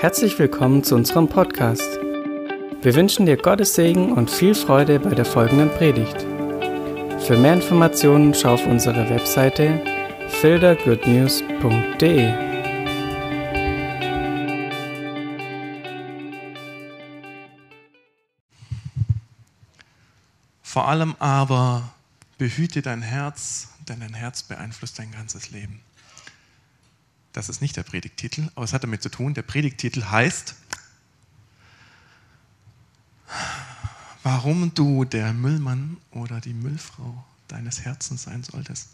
Herzlich willkommen zu unserem Podcast. Wir wünschen dir Gottes Segen und viel Freude bei der folgenden Predigt. Für mehr Informationen schau auf unsere Webseite fildergoodnews.de. Vor allem aber behüte dein Herz, denn dein Herz beeinflusst dein ganzes Leben. Das ist nicht der Predigtitel, aber es hat damit zu tun. Der Predigtitel heißt, warum du der Müllmann oder die Müllfrau deines Herzens sein solltest.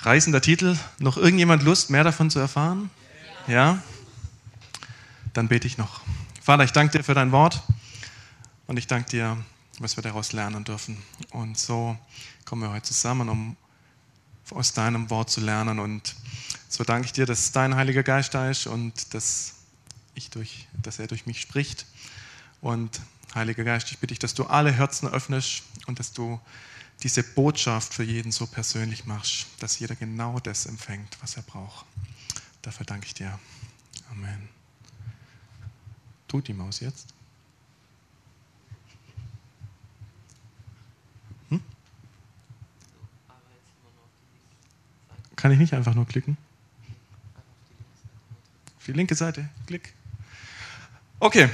Reißender Titel. Noch irgendjemand Lust, mehr davon zu erfahren? Ja? Dann bete ich noch. Vater, ich danke dir für dein Wort und ich danke dir, was wir daraus lernen dürfen. Und so kommen wir heute zusammen, um aus deinem Wort zu lernen und so danke ich dir, dass dein Heiliger Geist da ist und dass, ich durch, dass er durch mich spricht. Und Heiliger Geist, ich bitte dich, dass du alle Herzen öffnest und dass du diese Botschaft für jeden so persönlich machst, dass jeder genau das empfängt, was er braucht. Dafür danke ich dir. Amen. Tut die Maus jetzt? Hm? Kann ich nicht einfach nur klicken? Die linke Seite, Klick. Okay.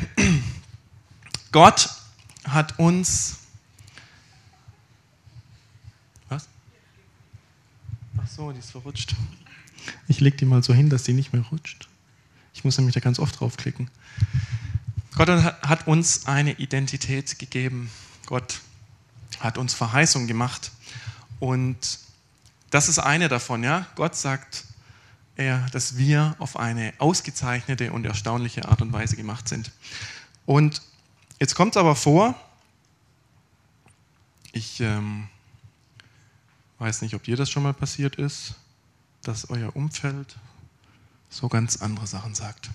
Gott hat uns. Was? Ach so, die ist verrutscht. Ich lege die mal so hin, dass die nicht mehr rutscht. Ich muss nämlich da ganz oft draufklicken. Gott hat uns eine Identität gegeben. Gott hat uns Verheißung gemacht. Und das ist eine davon, ja. Gott sagt, er, dass wir auf eine ausgezeichnete und erstaunliche Art und Weise gemacht sind. Und jetzt kommt es aber vor, ich ähm, weiß nicht, ob dir das schon mal passiert ist, dass euer Umfeld so ganz andere Sachen sagt.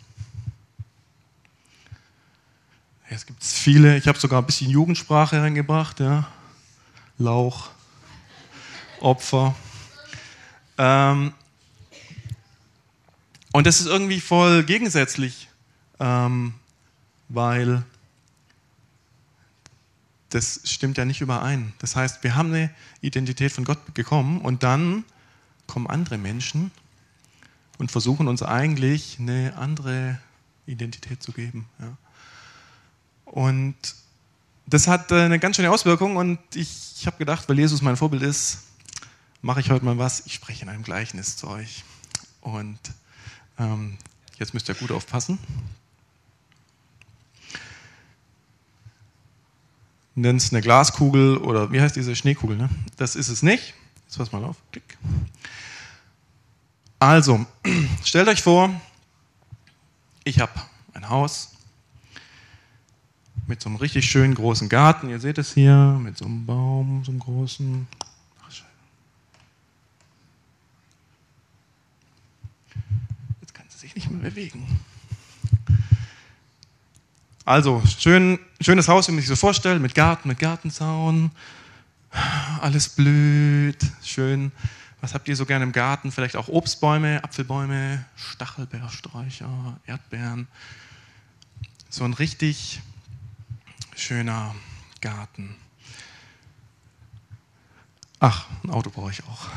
Es gibt viele, ich habe sogar ein bisschen Jugendsprache reingebracht, ja. Lauch, Opfer. Ähm, und das ist irgendwie voll gegensätzlich, ähm, weil das stimmt ja nicht überein. Das heißt, wir haben eine Identität von Gott bekommen und dann kommen andere Menschen und versuchen uns eigentlich eine andere Identität zu geben. Ja. Und das hat eine ganz schöne Auswirkung und ich, ich habe gedacht, weil Jesus mein Vorbild ist, mache ich heute mal was. Ich spreche in einem Gleichnis zu euch. Und ähm, jetzt müsst ihr gut aufpassen. Nennt es eine Glaskugel oder wie heißt diese Schneekugel? Ne? Das ist es nicht. Jetzt pass mal auf. Klick. Also, stellt euch vor, ich habe ein Haus mit so einem richtig schönen großen Garten. Ihr seht es hier, mit so einem Baum, so einem großen. Nicht mehr bewegen. Also, schön, schönes Haus, wie man sich so vorstellt, mit Garten, mit Gartenzaun. Alles blüht, schön. Was habt ihr so gerne im Garten? Vielleicht auch Obstbäume, Apfelbäume, Stachelbeersträucher, Erdbeeren. So ein richtig schöner Garten. Ach, ein Auto brauche ich auch.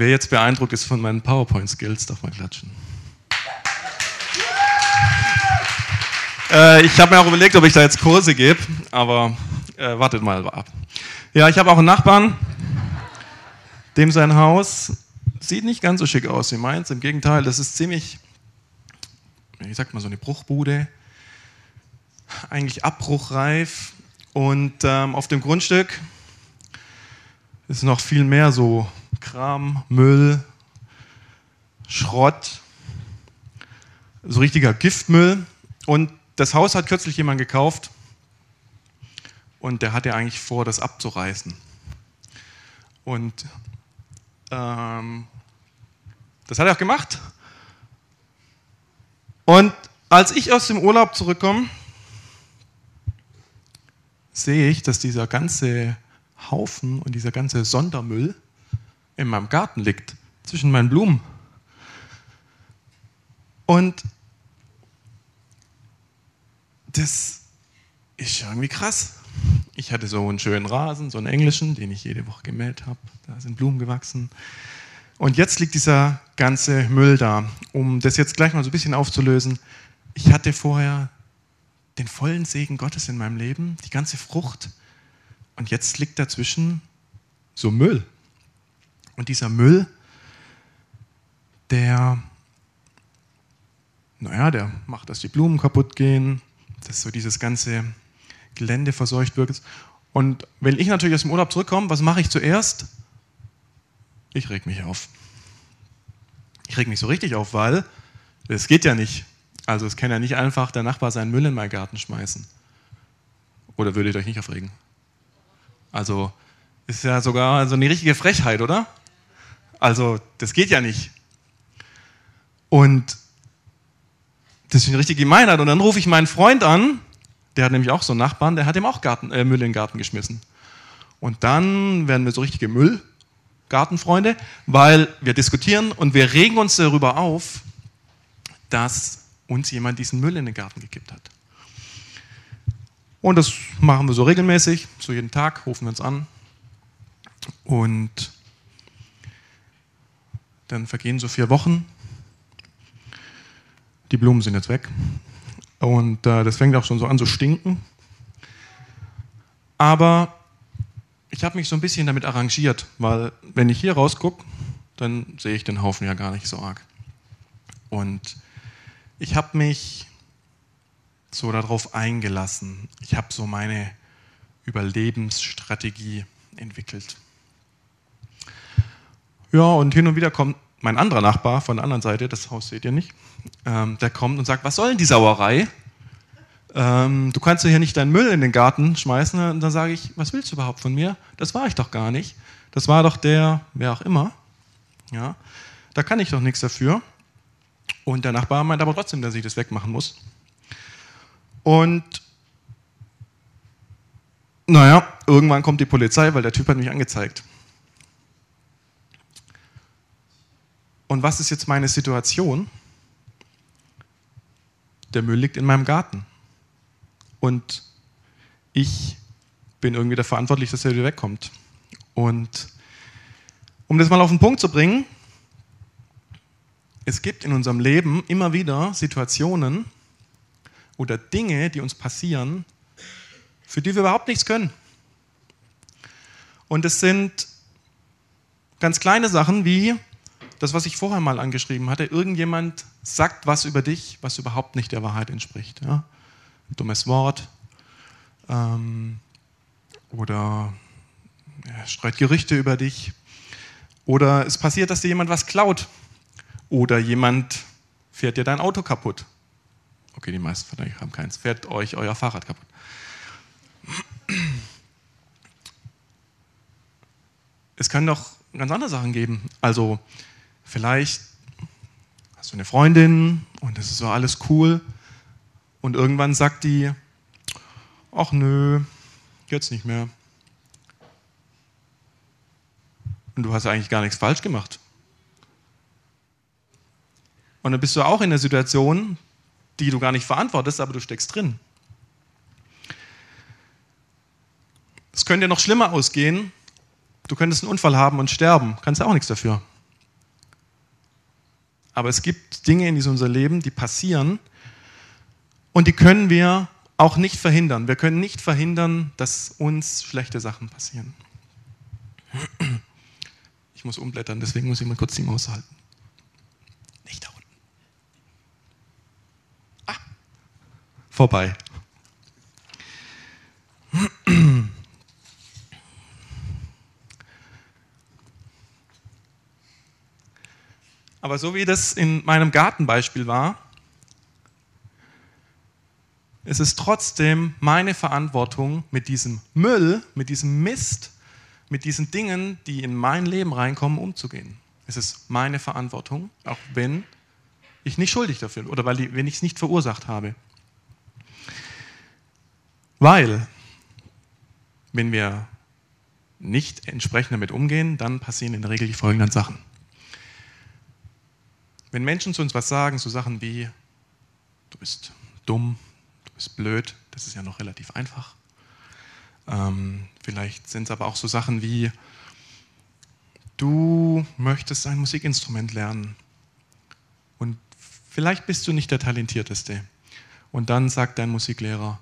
Wer jetzt beeindruckt ist von meinen PowerPoint-Skills, darf mal klatschen. Äh, ich habe mir auch überlegt, ob ich da jetzt Kurse gebe, aber äh, wartet mal ab. Ja, ich habe auch einen Nachbarn, dem sein Haus sieht nicht ganz so schick aus wie meins. Im Gegenteil, das ist ziemlich, ich sag mal so eine Bruchbude, eigentlich abbruchreif. Und ähm, auf dem Grundstück ist noch viel mehr so Kram, Müll, Schrott, so richtiger Giftmüll. Und das Haus hat kürzlich jemand gekauft und der hatte eigentlich vor, das abzureißen. Und ähm, das hat er auch gemacht. Und als ich aus dem Urlaub zurückkomme, sehe ich, dass dieser ganze Haufen und dieser ganze Sondermüll in meinem Garten liegt. zwischen meinen Blumen. Und das ist irgendwie krass. Ich hatte so einen schönen Rasen, so einen englischen, den ich jede Woche gemäht habe. Da sind Blumen gewachsen. Und jetzt liegt dieser ganze Müll da. Um das jetzt gleich mal so ein bisschen aufzulösen. Ich hatte vorher den vollen Segen Gottes in meinem Leben, die ganze Frucht. Und jetzt liegt dazwischen so Müll. Und dieser Müll, der, naja, der macht, dass die Blumen kaputt gehen, dass so dieses ganze Gelände verseucht wird. Und wenn ich natürlich aus dem Urlaub zurückkomme, was mache ich zuerst? Ich reg mich auf. Ich reg mich so richtig auf, weil es geht ja nicht. Also es kann ja nicht einfach der Nachbar seinen Müll in meinen Garten schmeißen. Oder würdet ihr euch nicht aufregen? Also ist ja sogar so eine richtige Frechheit, oder? Also das geht ja nicht. Und das ist eine richtige Gemeinheit. Und dann rufe ich meinen Freund an, der hat nämlich auch so einen Nachbarn, der hat ihm auch Garten, äh, Müll in den Garten geschmissen. Und dann werden wir so richtige Müllgartenfreunde, weil wir diskutieren und wir regen uns darüber auf, dass uns jemand diesen Müll in den Garten gekippt hat. Und das machen wir so regelmäßig, so jeden Tag rufen wir uns an. Und dann vergehen so vier Wochen. Die Blumen sind jetzt weg. Und äh, das fängt auch schon so an zu stinken. Aber ich habe mich so ein bisschen damit arrangiert, weil wenn ich hier rausgucke, dann sehe ich den Haufen ja gar nicht so arg. Und ich habe mich so darauf eingelassen. Ich habe so meine Überlebensstrategie entwickelt. Ja, und hin und wieder kommt mein anderer Nachbar von der anderen Seite, das Haus seht ihr nicht, ähm, der kommt und sagt, was soll denn die Sauerei? Ähm, du kannst ja hier nicht deinen Müll in den Garten schmeißen. Und dann sage ich, was willst du überhaupt von mir? Das war ich doch gar nicht. Das war doch der, wer auch immer. Ja, da kann ich doch nichts dafür. Und der Nachbar meint aber trotzdem, dass ich das wegmachen muss. Und naja, irgendwann kommt die Polizei, weil der Typ hat mich angezeigt. Und was ist jetzt meine Situation? Der Müll liegt in meinem Garten. Und ich bin irgendwie dafür verantwortlich, dass er wieder wegkommt. Und um das mal auf den Punkt zu bringen, es gibt in unserem Leben immer wieder Situationen oder Dinge, die uns passieren, für die wir überhaupt nichts können. Und es sind ganz kleine Sachen wie das, was ich vorher mal angeschrieben hatte. Irgendjemand sagt was über dich, was überhaupt nicht der Wahrheit entspricht. Ja? Ein dummes Wort ähm, oder er streut Gerüchte über dich. Oder es passiert, dass dir jemand was klaut oder jemand fährt dir dein Auto kaputt. Okay, die meisten von euch haben keins. Fährt euch euer Fahrrad kaputt. Es können doch ganz andere Sachen geben. Also vielleicht hast du eine Freundin und es ist so alles cool und irgendwann sagt die, ach nö, jetzt nicht mehr. Und du hast eigentlich gar nichts falsch gemacht. Und dann bist du auch in einer Situation, die du gar nicht verantwortest, aber du steckst drin. Es könnte noch schlimmer ausgehen. Du könntest einen Unfall haben und sterben. Kannst ja auch nichts dafür. Aber es gibt Dinge in unser Leben, die passieren und die können wir auch nicht verhindern. Wir können nicht verhindern, dass uns schlechte Sachen passieren. Ich muss umblättern, deswegen muss ich mal kurz die Maus halten. vorbei. Aber so wie das in meinem Gartenbeispiel war, ist es trotzdem meine Verantwortung, mit diesem Müll, mit diesem Mist, mit diesen Dingen, die in mein Leben reinkommen, umzugehen. Es ist meine Verantwortung, auch wenn ich nicht schuldig dafür oder weil, wenn ich es nicht verursacht habe. Weil, wenn wir nicht entsprechend damit umgehen, dann passieren in der Regel die folgenden Sachen. Wenn Menschen zu uns was sagen, so Sachen wie, du bist dumm, du bist blöd, das ist ja noch relativ einfach. Ähm, vielleicht sind es aber auch so Sachen wie, du möchtest ein Musikinstrument lernen und vielleicht bist du nicht der Talentierteste. Und dann sagt dein Musiklehrer,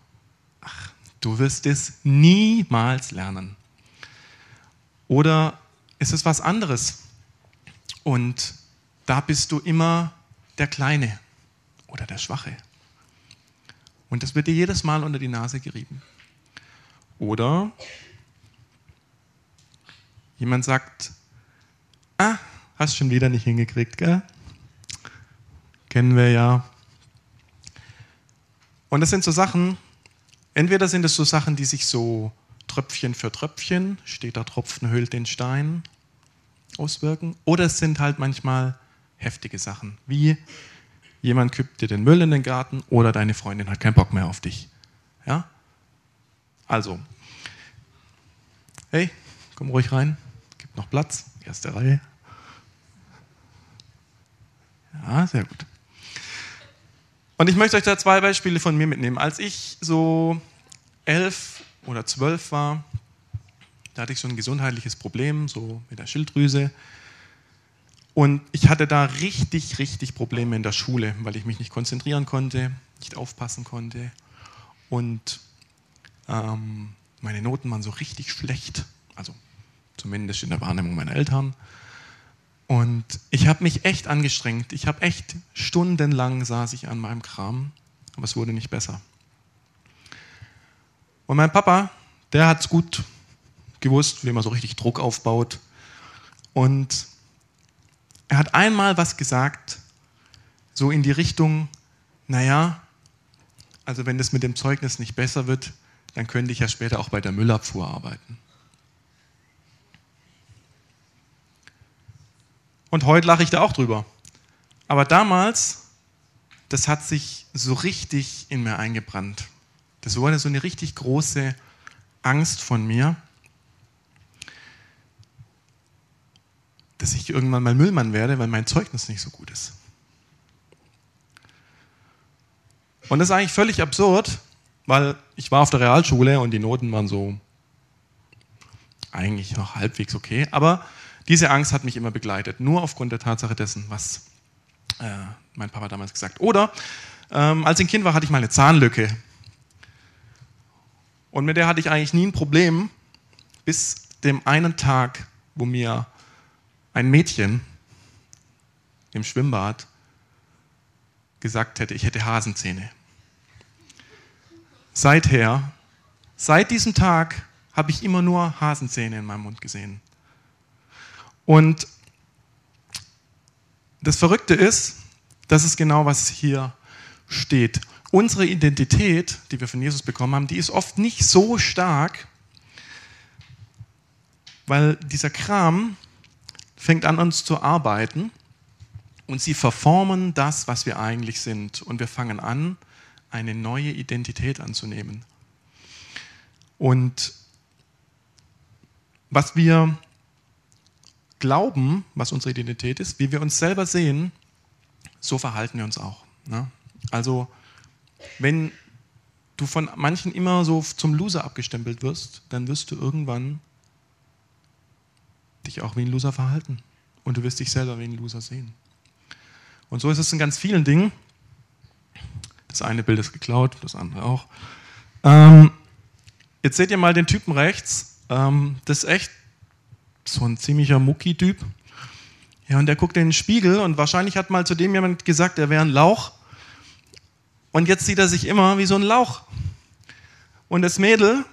ach, du wirst es niemals lernen. Oder ist es was anderes? Und da bist du immer der Kleine oder der Schwache. Und das wird dir jedes Mal unter die Nase gerieben. Oder jemand sagt, ah, hast schon wieder nicht hingekriegt, gell? Kennen wir ja. Und das sind so Sachen, entweder sind es so Sachen, die sich so Tröpfchen für Tröpfchen, steht da Tropfen höhlt den Stein, auswirken, oder es sind halt manchmal heftige Sachen, wie jemand kippt dir den Müll in den Garten oder deine Freundin hat keinen Bock mehr auf dich. Ja? Also, hey, komm ruhig rein, gibt noch Platz, erste Reihe. Ja, sehr gut. Und ich möchte euch da zwei Beispiele von mir mitnehmen. Als ich so elf oder zwölf war, da hatte ich so ein gesundheitliches Problem, so mit der Schilddrüse. Und ich hatte da richtig, richtig Probleme in der Schule, weil ich mich nicht konzentrieren konnte, nicht aufpassen konnte. Und ähm, meine Noten waren so richtig schlecht, also zumindest in der Wahrnehmung meiner Eltern. Und ich habe mich echt angestrengt. Ich habe echt stundenlang saß ich an meinem Kram, aber es wurde nicht besser. Und mein Papa, der hat es gut gewusst, wie man so richtig Druck aufbaut. Und er hat einmal was gesagt, so in die Richtung, naja, also wenn das mit dem Zeugnis nicht besser wird, dann könnte ich ja später auch bei der Müllabfuhr arbeiten. Und heute lache ich da auch drüber. Aber damals, das hat sich so richtig in mir eingebrannt. Das wurde so eine richtig große Angst von mir. Dass ich irgendwann mal Müllmann werde, weil mein Zeugnis nicht so gut ist. Und das ist eigentlich völlig absurd, weil ich war auf der Realschule und die Noten waren so eigentlich noch halbwegs okay, aber diese Angst hat mich immer begleitet, nur aufgrund der Tatsache dessen, was äh, mein Papa damals gesagt hat. Oder ähm, als ich ein Kind war, hatte ich mal eine Zahnlücke. Und mit der hatte ich eigentlich nie ein Problem, bis dem einen Tag, wo mir ein Mädchen im Schwimmbad gesagt hätte, ich hätte Hasenzähne. Seither, seit diesem Tag, habe ich immer nur Hasenzähne in meinem Mund gesehen. Und das Verrückte ist, das ist genau, was hier steht. Unsere Identität, die wir von Jesus bekommen haben, die ist oft nicht so stark, weil dieser Kram, fängt an, uns zu arbeiten und sie verformen das, was wir eigentlich sind. Und wir fangen an, eine neue Identität anzunehmen. Und was wir glauben, was unsere Identität ist, wie wir uns selber sehen, so verhalten wir uns auch. Ne? Also, wenn du von manchen immer so zum Loser abgestempelt wirst, dann wirst du irgendwann dich auch wie ein Loser verhalten. Und du wirst dich selber wie ein Loser sehen. Und so ist es in ganz vielen Dingen. Das eine Bild ist geklaut, das andere auch. Ähm, jetzt seht ihr mal den Typen rechts. Ähm, das ist echt so ein ziemlicher Mucki-Typ. Ja, und der guckt in den Spiegel und wahrscheinlich hat mal zu dem jemand gesagt, er wäre ein Lauch. Und jetzt sieht er sich immer wie so ein Lauch. Und das Mädel,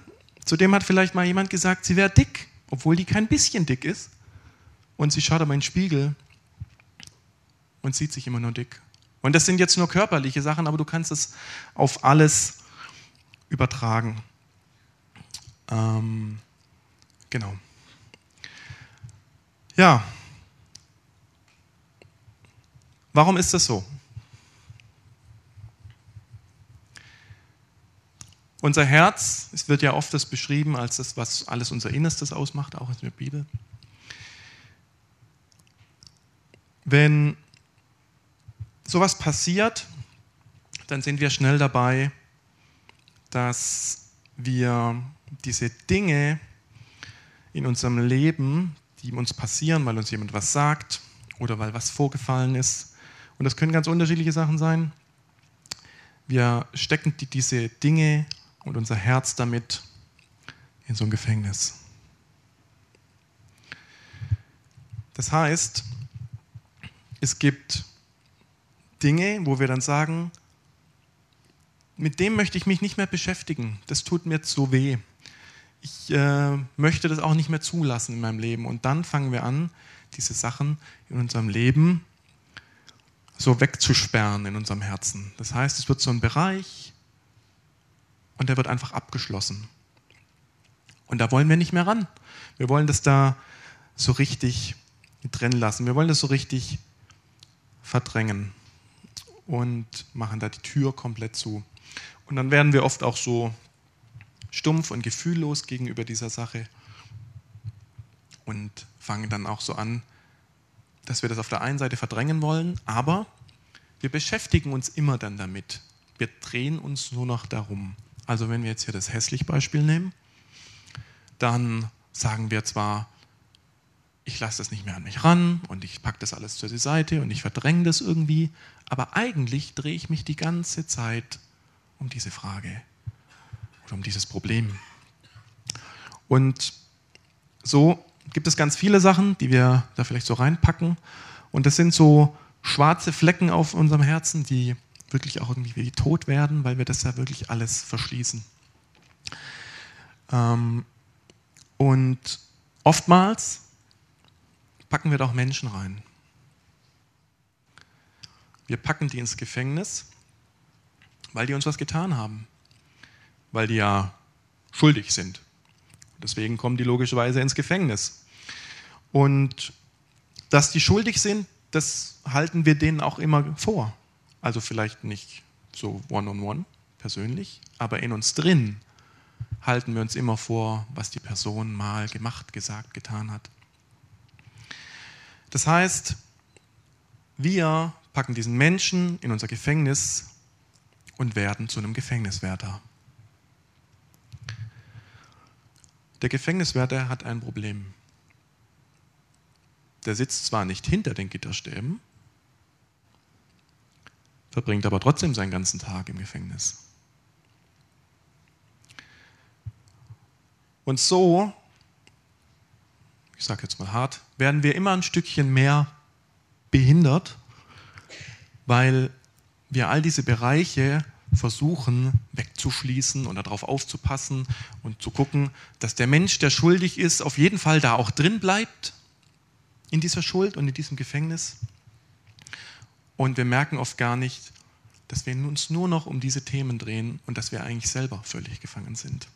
zu dem hat vielleicht mal jemand gesagt, sie wäre dick obwohl die kein bisschen dick ist. Und sie schaut aber in den Spiegel und sieht sich immer nur dick. Und das sind jetzt nur körperliche Sachen, aber du kannst es auf alles übertragen. Ähm, genau. Ja. Warum ist das so? Unser Herz, es wird ja oft das beschrieben als das, was alles unser Innerstes ausmacht, auch in der Bibel. Wenn sowas passiert, dann sind wir schnell dabei, dass wir diese Dinge in unserem Leben, die uns passieren, weil uns jemand was sagt oder weil was vorgefallen ist, und das können ganz unterschiedliche Sachen sein, wir stecken diese Dinge und unser Herz damit in so ein Gefängnis. Das heißt, es gibt Dinge, wo wir dann sagen, mit dem möchte ich mich nicht mehr beschäftigen. Das tut mir zu weh. Ich äh, möchte das auch nicht mehr zulassen in meinem Leben. Und dann fangen wir an, diese Sachen in unserem Leben so wegzusperren in unserem Herzen. Das heißt, es wird so ein Bereich und der wird einfach abgeschlossen. Und da wollen wir nicht mehr ran. Wir wollen das da so richtig drin lassen. Wir wollen das so richtig verdrängen und machen da die Tür komplett zu. Und dann werden wir oft auch so stumpf und gefühllos gegenüber dieser Sache und fangen dann auch so an, dass wir das auf der einen Seite verdrängen wollen, aber wir beschäftigen uns immer dann damit. Wir drehen uns nur noch darum. Also wenn wir jetzt hier das hässlich Beispiel nehmen, dann sagen wir zwar, ich lasse das nicht mehr an mich ran und ich packe das alles zur Seite und ich verdränge das irgendwie, aber eigentlich drehe ich mich die ganze Zeit um diese Frage oder um dieses Problem. Und so gibt es ganz viele Sachen, die wir da vielleicht so reinpacken. Und das sind so schwarze Flecken auf unserem Herzen, die wirklich auch irgendwie wie tot werden, weil wir das ja wirklich alles verschließen. Ähm, und oftmals packen wir da auch Menschen rein. Wir packen die ins Gefängnis, weil die uns was getan haben, weil die ja schuldig sind. Deswegen kommen die logischerweise ins Gefängnis. Und dass die schuldig sind, das halten wir denen auch immer vor. Also vielleicht nicht so one-on-one, -on -one, persönlich, aber in uns drin halten wir uns immer vor, was die Person mal gemacht, gesagt, getan hat. Das heißt, wir packen diesen Menschen in unser Gefängnis und werden zu einem Gefängniswärter. Der Gefängniswärter hat ein Problem. Der sitzt zwar nicht hinter den Gitterstäben, verbringt aber trotzdem seinen ganzen Tag im Gefängnis. Und so, ich sage jetzt mal hart, werden wir immer ein Stückchen mehr behindert, weil wir all diese Bereiche versuchen wegzuschließen und darauf aufzupassen und zu gucken, dass der Mensch, der schuldig ist, auf jeden Fall da auch drin bleibt in dieser Schuld und in diesem Gefängnis. Und wir merken oft gar nicht, dass wir uns nur noch um diese Themen drehen und dass wir eigentlich selber völlig gefangen sind.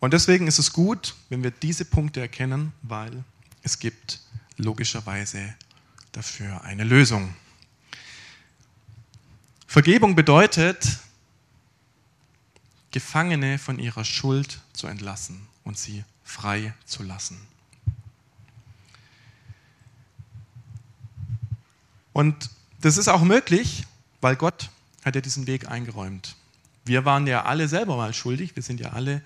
Und deswegen ist es gut, wenn wir diese Punkte erkennen, weil es gibt logischerweise dafür eine Lösung. Vergebung bedeutet, Gefangene von ihrer Schuld zu entlassen und sie frei zu lassen. Und das ist auch möglich, weil Gott hat ja diesen Weg eingeräumt. Wir waren ja alle selber mal schuldig, wir sind ja alle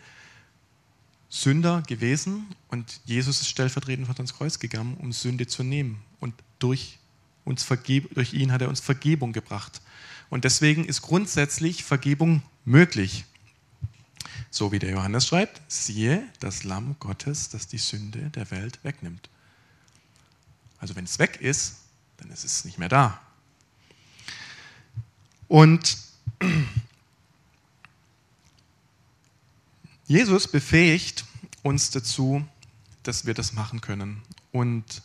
Sünder gewesen und Jesus ist stellvertretend von uns Kreuz gegangen, um Sünde zu nehmen. Und durch, uns durch ihn hat er uns Vergebung gebracht. Und deswegen ist grundsätzlich Vergebung möglich. So wie der Johannes schreibt, siehe das Lamm Gottes, das die Sünde der Welt wegnimmt. Also wenn es weg ist, ist es nicht mehr da. Und Jesus befähigt uns dazu, dass wir das machen können. Und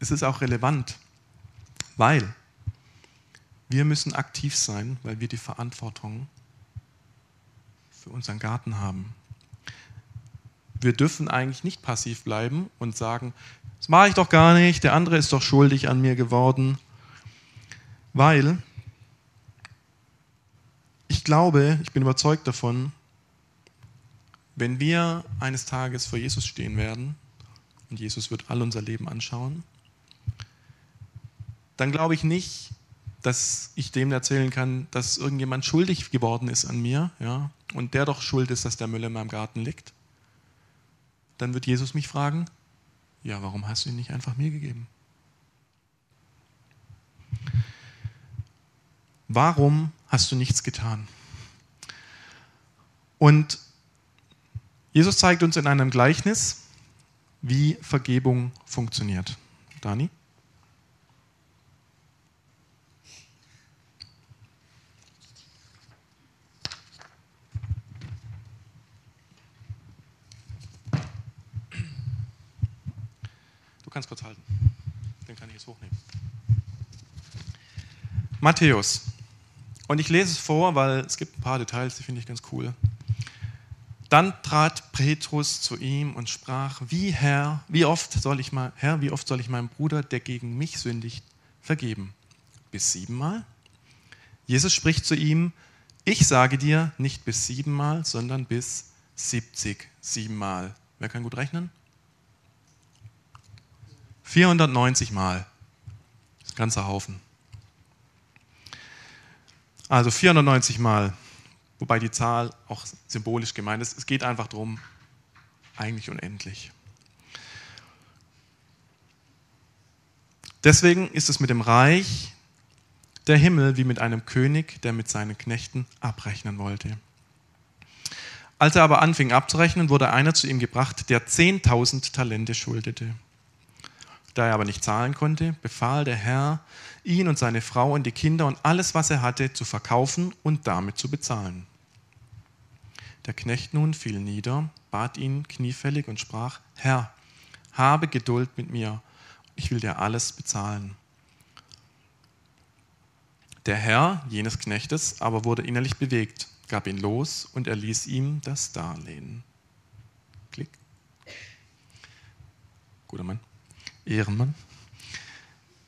es ist auch relevant, weil wir müssen aktiv sein, weil wir die Verantwortung für unseren Garten haben. Wir dürfen eigentlich nicht passiv bleiben und sagen, das mache ich doch gar nicht, der andere ist doch schuldig an mir geworden, weil ich glaube, ich bin überzeugt davon, wenn wir eines Tages vor Jesus stehen werden und Jesus wird all unser Leben anschauen, dann glaube ich nicht, dass ich dem erzählen kann, dass irgendjemand schuldig geworden ist an mir ja, und der doch schuld ist, dass der Müll in meinem Garten liegt. Dann wird Jesus mich fragen, ja, warum hast du ihn nicht einfach mir gegeben? Warum hast du nichts getan? Und Jesus zeigt uns in einem Gleichnis, wie Vergebung funktioniert. Dani? Kannst kurz halten. Den kann ich jetzt hochnehmen. Matthäus. Und ich lese es vor, weil es gibt ein paar Details, die finde ich ganz cool. Dann trat Petrus zu ihm und sprach: Wie Herr, wie oft soll ich mal, Herr, wie oft soll ich meinem Bruder, der gegen mich sündigt, vergeben? Bis siebenmal? Jesus spricht zu ihm: Ich sage dir nicht bis siebenmal, sondern bis siebzig siebenmal. Wer kann gut rechnen? 490 Mal. Das ganzer Haufen. Also 490 Mal wobei die Zahl auch symbolisch gemeint ist. Es geht einfach darum, eigentlich unendlich. Deswegen ist es mit dem Reich der Himmel wie mit einem König, der mit seinen Knechten abrechnen wollte. Als er aber anfing abzurechnen, wurde einer zu ihm gebracht, der 10.000 Talente schuldete. Da er aber nicht zahlen konnte, befahl der Herr, ihn und seine Frau und die Kinder und alles, was er hatte, zu verkaufen und damit zu bezahlen. Der Knecht nun fiel nieder, bat ihn kniefällig und sprach, Herr, habe Geduld mit mir, ich will dir alles bezahlen. Der Herr jenes Knechtes aber wurde innerlich bewegt, gab ihn los und erließ ihm das Darlehen. Klick. Guter Mann. Ehrenmann.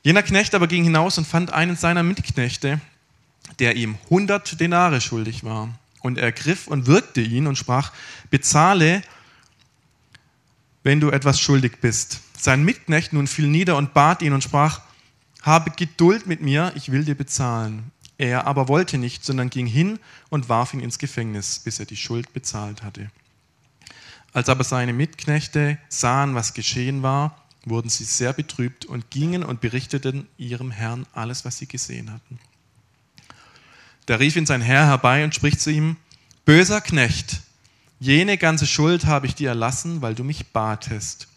Jener Knecht aber ging hinaus und fand einen seiner Mitknechte, der ihm hundert Denare schuldig war. Und er griff und wirkte ihn und sprach, bezahle, wenn du etwas schuldig bist. Sein Mitknecht nun fiel nieder und bat ihn und sprach, habe Geduld mit mir, ich will dir bezahlen. Er aber wollte nicht, sondern ging hin und warf ihn ins Gefängnis, bis er die Schuld bezahlt hatte. Als aber seine Mitknechte sahen, was geschehen war, wurden sie sehr betrübt und gingen und berichteten ihrem Herrn alles, was sie gesehen hatten. Da rief ihn sein Herr herbei und spricht zu ihm, böser Knecht, jene ganze Schuld habe ich dir erlassen, weil du mich batest.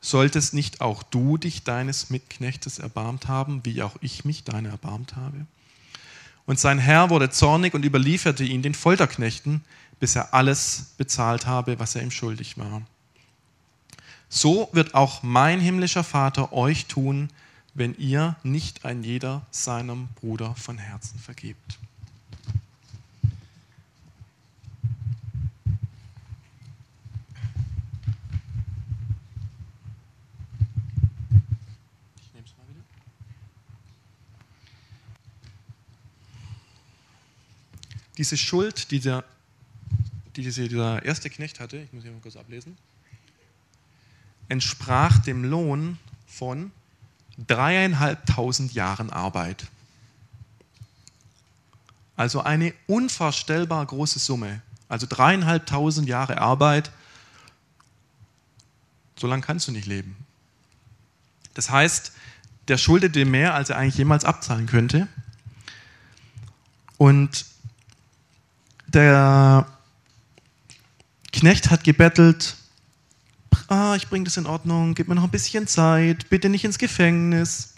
Solltest nicht auch du dich deines Mitknechtes erbarmt haben, wie auch ich mich deiner erbarmt habe? Und sein Herr wurde zornig und überlieferte ihn den Folterknechten, bis er alles bezahlt habe, was er ihm schuldig war. So wird auch mein himmlischer Vater euch tun, wenn ihr nicht ein jeder seinem Bruder von Herzen vergebt. diese Schuld, die, der, die dieser erste Knecht hatte, ich muss hier mal kurz ablesen, entsprach dem Lohn von dreieinhalbtausend Jahren Arbeit. Also eine unvorstellbar große Summe. Also dreieinhalbtausend Jahre Arbeit. So lange kannst du nicht leben. Das heißt, der schuldete mehr, als er eigentlich jemals abzahlen könnte. Und der Knecht hat gebettelt, ah, ich bringe das in Ordnung, gib mir noch ein bisschen Zeit, bitte nicht ins Gefängnis.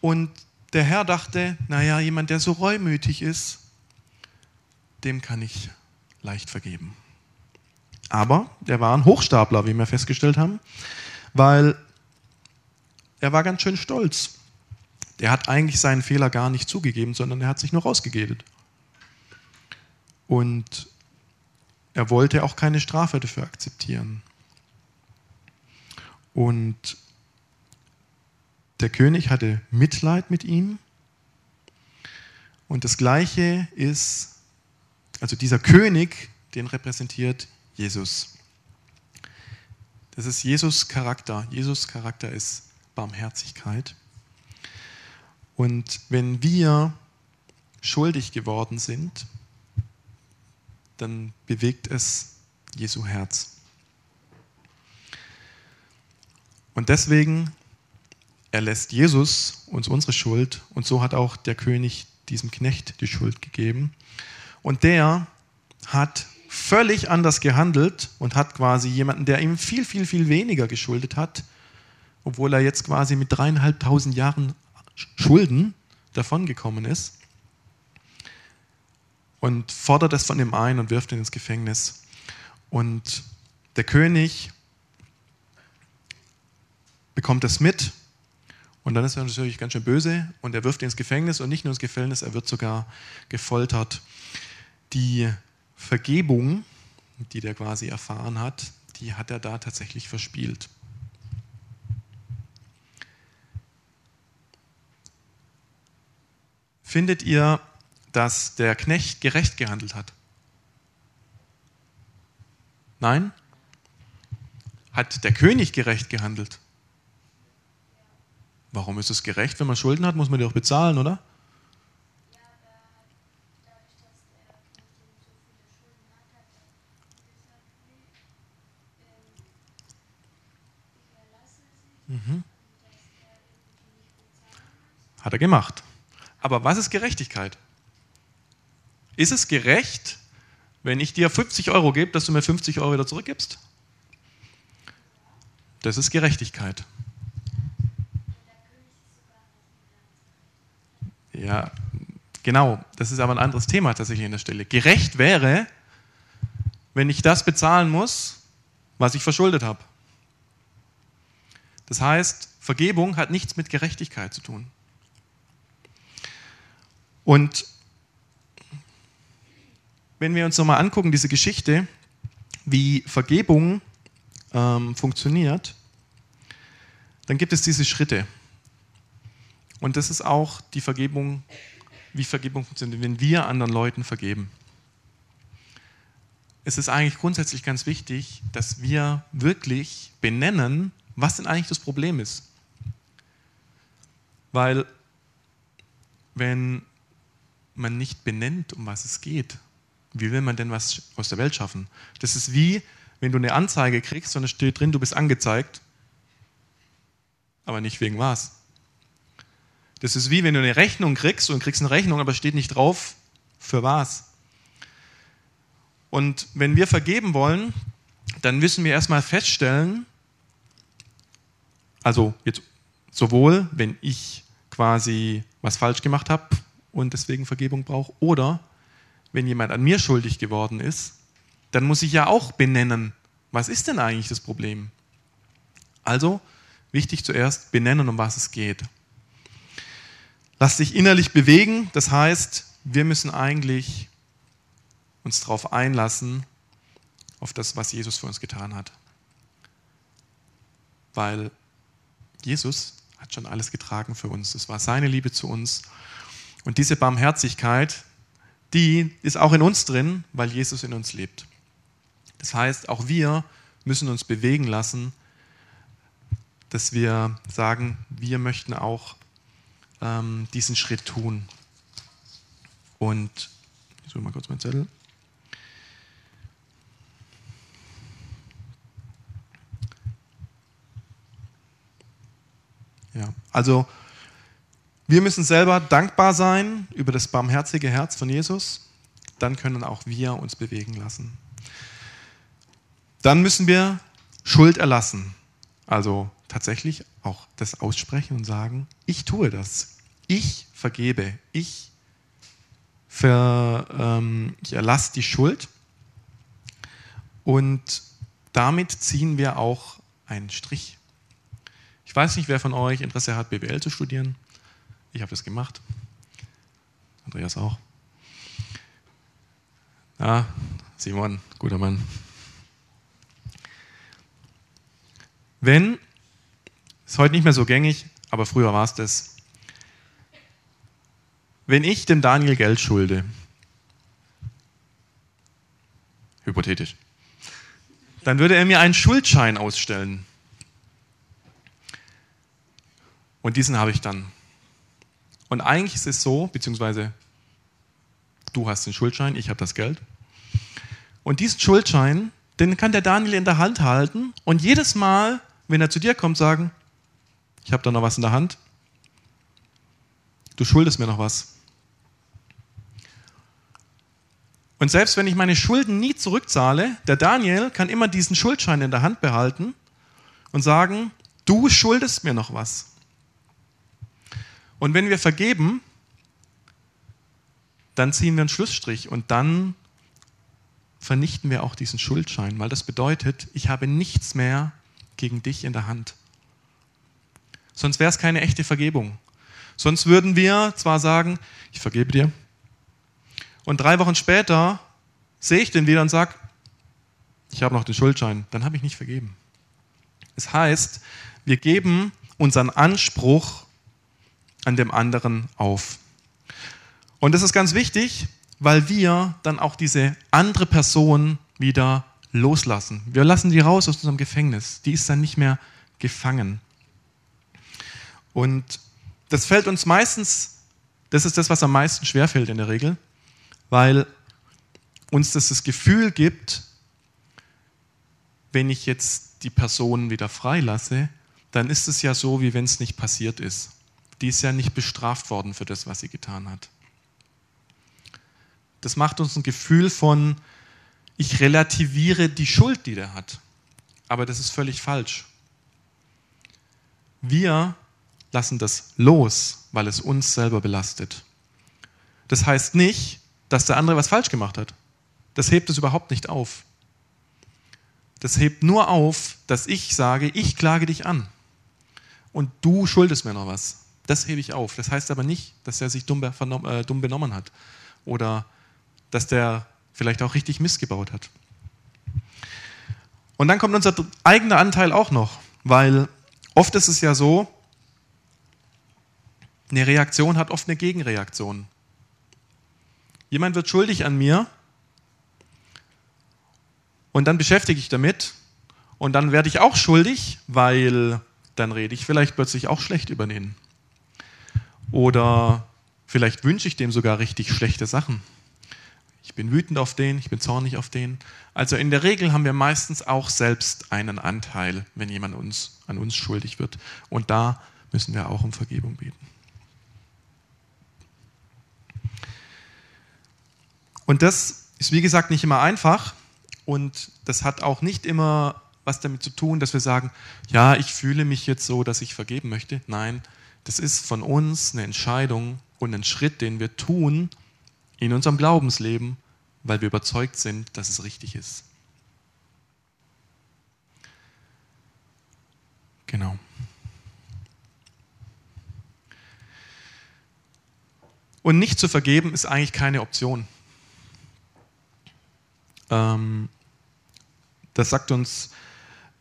Und der Herr dachte, naja, jemand, der so reumütig ist, dem kann ich leicht vergeben. Aber der war ein Hochstapler, wie wir festgestellt haben, weil er war ganz schön stolz. Der hat eigentlich seinen Fehler gar nicht zugegeben, sondern er hat sich nur rausgeredet. Und er wollte auch keine Strafe dafür akzeptieren. Und der König hatte Mitleid mit ihm. Und das Gleiche ist, also dieser König, den repräsentiert Jesus. Das ist Jesus Charakter. Jesus Charakter ist Barmherzigkeit. Und wenn wir schuldig geworden sind, dann bewegt es Jesu Herz. Und deswegen erlässt Jesus uns unsere Schuld und so hat auch der König diesem Knecht die Schuld gegeben. Und der hat völlig anders gehandelt und hat quasi jemanden, der ihm viel, viel, viel weniger geschuldet hat, obwohl er jetzt quasi mit dreieinhalbtausend Jahren Schulden davongekommen ist, und fordert es von ihm ein und wirft ihn ins Gefängnis. Und der König bekommt es mit und dann ist er natürlich ganz schön böse und er wirft ihn ins Gefängnis und nicht nur ins Gefängnis, er wird sogar gefoltert. Die Vergebung, die der quasi erfahren hat, die hat er da tatsächlich verspielt. Findet ihr, dass der Knecht gerecht gehandelt hat? Nein? Hat der König gerecht gehandelt? Warum ist es gerecht? Wenn man Schulden hat, muss man die auch bezahlen, oder? Mhm. Hat er gemacht. Aber was ist Gerechtigkeit? Ist es gerecht, wenn ich dir 50 Euro gebe, dass du mir 50 Euro wieder zurückgibst? Das ist Gerechtigkeit. Ja, genau. Das ist aber ein anderes Thema tatsächlich an der Stelle. Gerecht wäre, wenn ich das bezahlen muss, was ich verschuldet habe. Das heißt, Vergebung hat nichts mit Gerechtigkeit zu tun. Und wenn wir uns nochmal angucken, diese Geschichte, wie Vergebung ähm, funktioniert, dann gibt es diese Schritte. Und das ist auch die Vergebung, wie Vergebung funktioniert, wenn wir anderen Leuten vergeben. Es ist eigentlich grundsätzlich ganz wichtig, dass wir wirklich benennen, was denn eigentlich das Problem ist. Weil wenn man nicht benennt, um was es geht, wie will man denn was aus der Welt schaffen? Das ist wie, wenn du eine Anzeige kriegst und es steht drin, du bist angezeigt, aber nicht wegen was. Das ist wie, wenn du eine Rechnung kriegst und kriegst eine Rechnung, aber steht nicht drauf, für was. Und wenn wir vergeben wollen, dann müssen wir erstmal feststellen, also jetzt sowohl, wenn ich quasi was falsch gemacht habe und deswegen Vergebung brauche, oder wenn jemand an mir schuldig geworden ist, dann muss ich ja auch benennen, was ist denn eigentlich das Problem? Also wichtig zuerst benennen, um was es geht. Lass dich innerlich bewegen, das heißt, wir müssen eigentlich uns darauf einlassen, auf das, was Jesus für uns getan hat. Weil Jesus hat schon alles getragen für uns. Es war seine Liebe zu uns. Und diese Barmherzigkeit, die ist auch in uns drin, weil Jesus in uns lebt. Das heißt, auch wir müssen uns bewegen lassen, dass wir sagen, wir möchten auch ähm, diesen Schritt tun. Und ich suche mal kurz meinen Zettel. Ja, also wir müssen selber dankbar sein über das barmherzige Herz von Jesus. Dann können auch wir uns bewegen lassen. Dann müssen wir Schuld erlassen. Also tatsächlich auch das aussprechen und sagen, ich tue das. Ich vergebe. Ich, ver, ähm, ich erlasse die Schuld. Und damit ziehen wir auch einen Strich. Ich weiß nicht, wer von euch Interesse hat, BWL zu studieren. Ich habe das gemacht. Andreas auch. Ja, Simon, guter Mann. Wenn, ist heute nicht mehr so gängig, aber früher war es das. Wenn ich dem Daniel Geld schulde, hypothetisch, dann würde er mir einen Schuldschein ausstellen. Und diesen habe ich dann. Und eigentlich ist es so, beziehungsweise du hast den Schuldschein, ich habe das Geld. Und diesen Schuldschein, den kann der Daniel in der Hand halten und jedes Mal, wenn er zu dir kommt, sagen, ich habe da noch was in der Hand, du schuldest mir noch was. Und selbst wenn ich meine Schulden nie zurückzahle, der Daniel kann immer diesen Schuldschein in der Hand behalten und sagen, du schuldest mir noch was. Und wenn wir vergeben, dann ziehen wir einen Schlussstrich und dann vernichten wir auch diesen Schuldschein, weil das bedeutet, ich habe nichts mehr gegen dich in der Hand. Sonst wäre es keine echte Vergebung. Sonst würden wir zwar sagen, ich vergebe dir, und drei Wochen später sehe ich den wieder und sage, ich habe noch den Schuldschein, dann habe ich nicht vergeben. Das heißt, wir geben unseren Anspruch an dem anderen auf. Und das ist ganz wichtig, weil wir dann auch diese andere Person wieder loslassen. Wir lassen die raus aus unserem Gefängnis. Die ist dann nicht mehr gefangen. Und das fällt uns meistens, das ist das, was am meisten schwerfällt in der Regel, weil uns das das Gefühl gibt, wenn ich jetzt die Person wieder freilasse, dann ist es ja so, wie wenn es nicht passiert ist. Die ist ja nicht bestraft worden für das, was sie getan hat. Das macht uns ein Gefühl von, ich relativiere die Schuld, die der hat. Aber das ist völlig falsch. Wir lassen das los, weil es uns selber belastet. Das heißt nicht, dass der andere was falsch gemacht hat. Das hebt es überhaupt nicht auf. Das hebt nur auf, dass ich sage, ich klage dich an. Und du schuldest mir noch was. Das hebe ich auf. Das heißt aber nicht, dass er sich dumm, äh, dumm benommen hat. Oder dass der vielleicht auch richtig missgebaut hat. Und dann kommt unser eigener Anteil auch noch, weil oft ist es ja so, eine Reaktion hat oft eine Gegenreaktion. Jemand wird schuldig an mir und dann beschäftige ich damit und dann werde ich auch schuldig, weil dann rede ich vielleicht plötzlich auch schlecht über den. Oder vielleicht wünsche ich dem sogar richtig schlechte Sachen. Ich bin wütend auf den, ich bin zornig auf den. Also in der Regel haben wir meistens auch selbst einen Anteil, wenn jemand uns, an uns schuldig wird. Und da müssen wir auch um Vergebung beten. Und das ist, wie gesagt, nicht immer einfach. Und das hat auch nicht immer was damit zu tun, dass wir sagen, ja, ich fühle mich jetzt so, dass ich vergeben möchte. Nein, das ist von uns eine Entscheidung und ein Schritt, den wir tun in unserem Glaubensleben, weil wir überzeugt sind, dass es richtig ist. Genau. Und nicht zu vergeben ist eigentlich keine Option. Ähm, das sagt uns,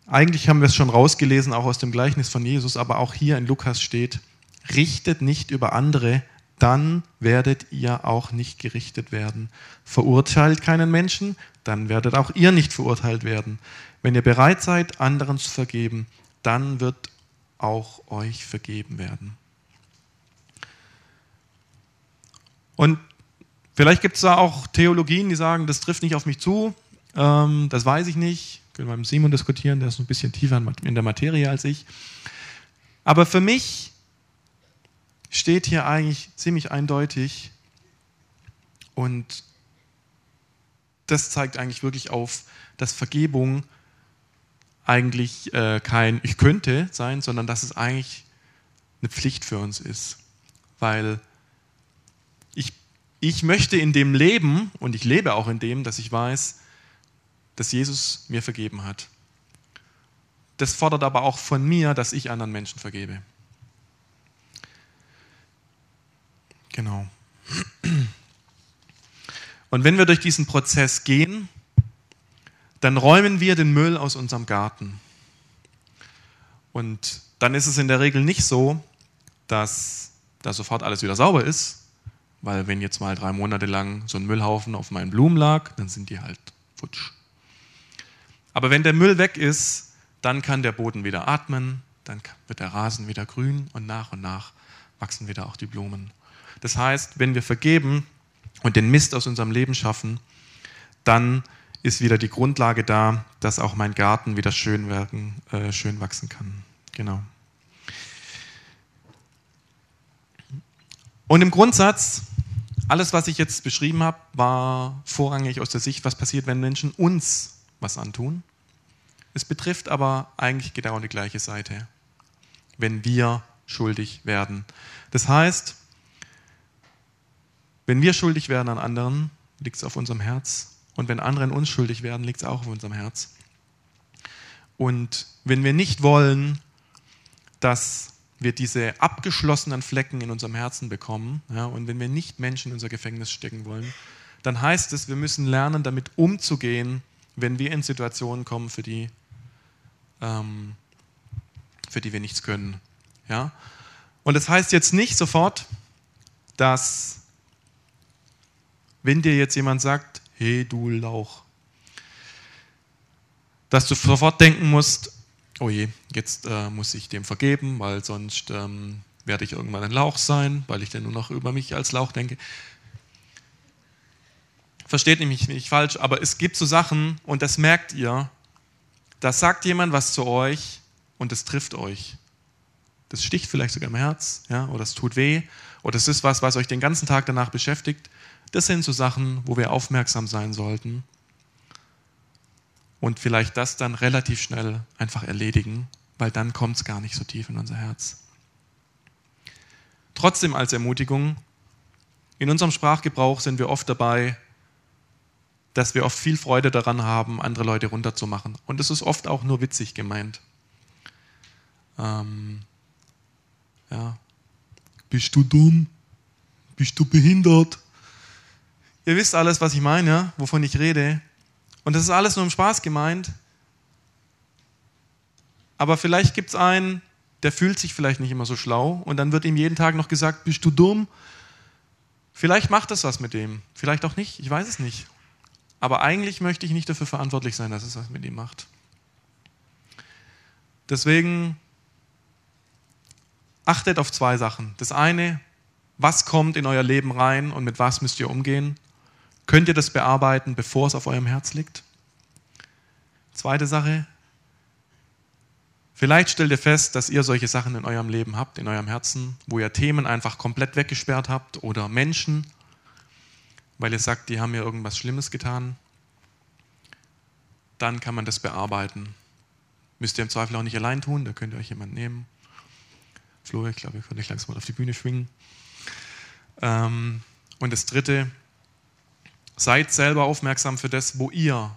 eigentlich haben wir es schon rausgelesen, auch aus dem Gleichnis von Jesus, aber auch hier in Lukas steht, richtet nicht über andere, dann werdet ihr auch nicht gerichtet werden. Verurteilt keinen Menschen, dann werdet auch ihr nicht verurteilt werden. Wenn ihr bereit seid, anderen zu vergeben, dann wird auch euch vergeben werden. Und Vielleicht gibt es da auch Theologien, die sagen, das trifft nicht auf mich zu, ähm, das weiß ich nicht. Können wir mit Simon diskutieren, der ist ein bisschen tiefer in der Materie als ich. Aber für mich steht hier eigentlich ziemlich eindeutig und das zeigt eigentlich wirklich auf, dass Vergebung eigentlich äh, kein Ich könnte sein, sondern dass es eigentlich eine Pflicht für uns ist. Weil ich möchte in dem leben, und ich lebe auch in dem, dass ich weiß, dass Jesus mir vergeben hat. Das fordert aber auch von mir, dass ich anderen Menschen vergebe. Genau. Und wenn wir durch diesen Prozess gehen, dann räumen wir den Müll aus unserem Garten. Und dann ist es in der Regel nicht so, dass da sofort alles wieder sauber ist, weil wenn jetzt mal drei Monate lang so ein Müllhaufen auf meinen Blumen lag, dann sind die halt futsch. Aber wenn der Müll weg ist, dann kann der Boden wieder atmen, dann wird der Rasen wieder grün und nach und nach wachsen wieder auch die Blumen. Das heißt, wenn wir vergeben und den Mist aus unserem Leben schaffen, dann ist wieder die Grundlage da, dass auch mein Garten wieder schön, werden, äh, schön wachsen kann. Genau. Und im Grundsatz, alles, was ich jetzt beschrieben habe, war vorrangig aus der Sicht, was passiert, wenn Menschen uns was antun. Es betrifft aber eigentlich genau die gleiche Seite, wenn wir schuldig werden. Das heißt, wenn wir schuldig werden an anderen, liegt es auf unserem Herz. Und wenn andere an uns schuldig werden, liegt es auch auf unserem Herz. Und wenn wir nicht wollen, dass wir diese abgeschlossenen Flecken in unserem Herzen bekommen, ja, und wenn wir nicht Menschen in unser Gefängnis stecken wollen, dann heißt es, wir müssen lernen, damit umzugehen, wenn wir in Situationen kommen, für die, ähm, für die wir nichts können. Ja? Und das heißt jetzt nicht sofort, dass wenn dir jetzt jemand sagt, hey du Lauch. Dass du sofort denken musst, oh je, jetzt äh, muss ich dem vergeben, weil sonst ähm, werde ich irgendwann ein Lauch sein, weil ich dann nur noch über mich als Lauch denke. Versteht mich nicht falsch, aber es gibt so Sachen und das merkt ihr, da sagt jemand was zu euch und es trifft euch. Das sticht vielleicht sogar im Herz, ja, oder es tut weh, oder es ist was, was euch den ganzen Tag danach beschäftigt. Das sind so Sachen, wo wir aufmerksam sein sollten und vielleicht das dann relativ schnell einfach erledigen, weil dann kommt es gar nicht so tief in unser Herz. Trotzdem als Ermutigung, in unserem Sprachgebrauch sind wir oft dabei, dass wir oft viel Freude daran haben, andere Leute runterzumachen. Und es ist oft auch nur witzig gemeint. Ähm, ja. Bist du dumm? Bist du behindert? Ihr wisst alles, was ich meine, wovon ich rede. Und das ist alles nur im Spaß gemeint. Aber vielleicht gibt es einen, der fühlt sich vielleicht nicht immer so schlau und dann wird ihm jeden Tag noch gesagt, bist du dumm? Vielleicht macht das was mit dem, vielleicht auch nicht, ich weiß es nicht. Aber eigentlich möchte ich nicht dafür verantwortlich sein, dass es was mit ihm macht. Deswegen achtet auf zwei Sachen. Das eine, was kommt in euer Leben rein und mit was müsst ihr umgehen? Könnt ihr das bearbeiten, bevor es auf eurem Herz liegt? Zweite Sache. Vielleicht stellt ihr fest, dass ihr solche Sachen in eurem Leben habt, in eurem Herzen, wo ihr Themen einfach komplett weggesperrt habt oder Menschen, weil ihr sagt, die haben mir irgendwas Schlimmes getan. Dann kann man das bearbeiten. Müsst ihr im Zweifel auch nicht allein tun, da könnt ihr euch jemand nehmen. Flo, ich glaube, ihr könnt euch langsam mal auf die Bühne schwingen. Ähm, und das Dritte, Seid selber aufmerksam für das, wo ihr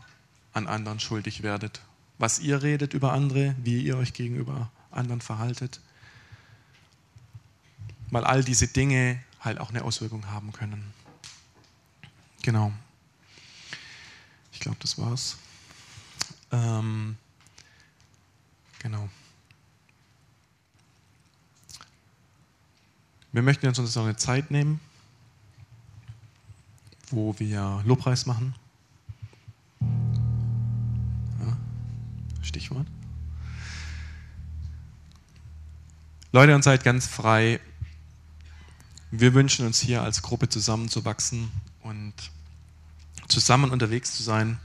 an anderen schuldig werdet. Was ihr redet über andere, wie ihr euch gegenüber anderen verhaltet. Weil all diese Dinge halt auch eine Auswirkung haben können. Genau. Ich glaube, das war's. Ähm, genau. Wir möchten uns jetzt noch eine Zeit nehmen wo wir Lobpreis machen. Ja, Stichwort. Leute, und seid ganz frei. Wir wünschen uns hier als Gruppe zusammenzuwachsen und zusammen unterwegs zu sein.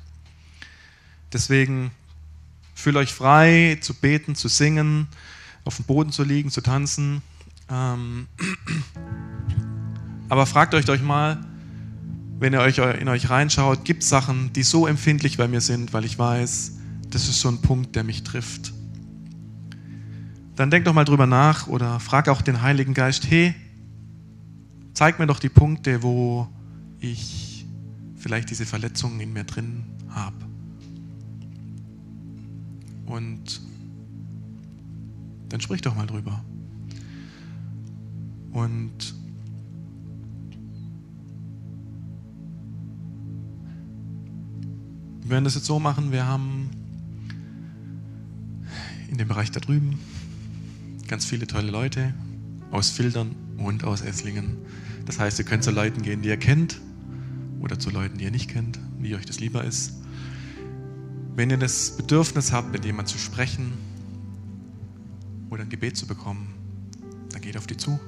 Deswegen fühlt euch frei zu beten, zu singen, auf dem Boden zu liegen, zu tanzen. Ähm, aber fragt euch doch mal, wenn ihr euch in euch reinschaut, gibt es Sachen, die so empfindlich bei mir sind, weil ich weiß, das ist so ein Punkt, der mich trifft. Dann denk doch mal drüber nach oder frag auch den Heiligen Geist, hey, zeig mir doch die Punkte, wo ich vielleicht diese Verletzungen in mir drin habe. Und dann sprich doch mal drüber. Und Wir werden das jetzt so machen, wir haben in dem Bereich da drüben ganz viele tolle Leute aus Filtern und aus Esslingen. Das heißt, ihr könnt zu Leuten gehen, die ihr kennt oder zu Leuten, die ihr nicht kennt, wie euch das lieber ist. Wenn ihr das Bedürfnis habt, mit jemandem zu sprechen oder ein Gebet zu bekommen, dann geht auf die zu.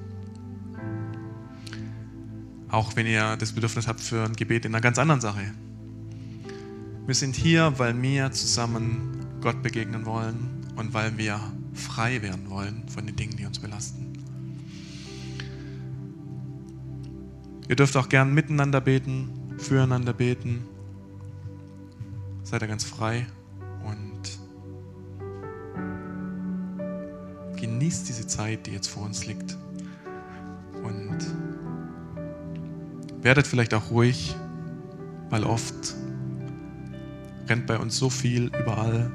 Auch wenn ihr das Bedürfnis habt für ein Gebet in einer ganz anderen Sache. Wir sind hier, weil wir zusammen Gott begegnen wollen und weil wir frei werden wollen von den Dingen, die uns belasten. Ihr dürft auch gern miteinander beten, füreinander beten. Seid ihr ganz frei und genießt diese Zeit, die jetzt vor uns liegt. Werdet vielleicht auch ruhig, weil oft rennt bei uns so viel überall,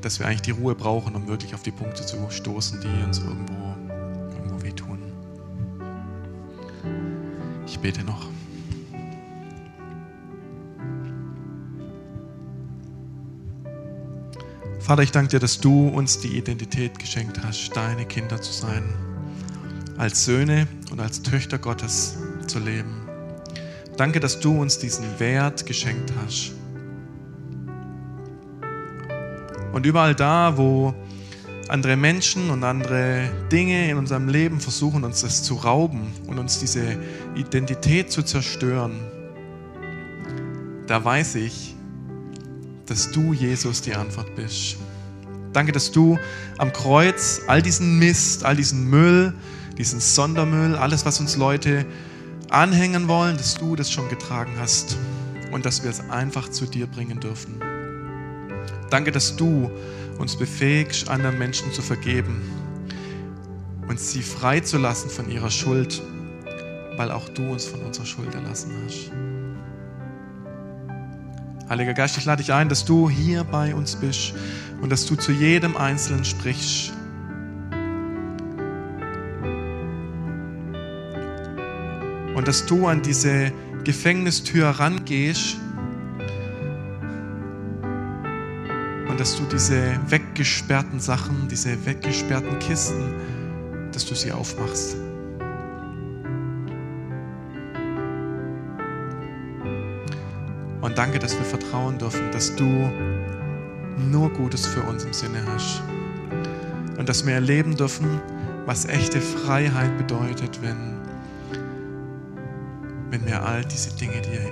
dass wir eigentlich die Ruhe brauchen, um wirklich auf die Punkte zu stoßen, die uns irgendwo, irgendwo wehtun. Ich bete noch. Vater, ich danke dir, dass du uns die Identität geschenkt hast, deine Kinder zu sein, als Söhne und als Töchter Gottes zu leben. Danke, dass du uns diesen Wert geschenkt hast. Und überall da, wo andere Menschen und andere Dinge in unserem Leben versuchen, uns das zu rauben und uns diese Identität zu zerstören, da weiß ich, dass du, Jesus, die Antwort bist. Danke, dass du am Kreuz all diesen Mist, all diesen Müll, diesen Sondermüll, alles, was uns Leute anhängen wollen, dass du das schon getragen hast und dass wir es einfach zu dir bringen dürfen. Danke, dass du uns befähigst, anderen Menschen zu vergeben und sie freizulassen von ihrer Schuld, weil auch du uns von unserer Schuld erlassen hast. Heiliger Geist, ich lade dich ein, dass du hier bei uns bist und dass du zu jedem Einzelnen sprichst. Und dass du an diese Gefängnistür rangehst und dass du diese weggesperrten Sachen, diese weggesperrten Kisten, dass du sie aufmachst. Und danke, dass wir vertrauen dürfen, dass du nur Gutes für uns im Sinne hast. Und dass wir erleben dürfen, was echte Freiheit bedeutet, wenn, wenn wir all diese Dinge dir hinlegen.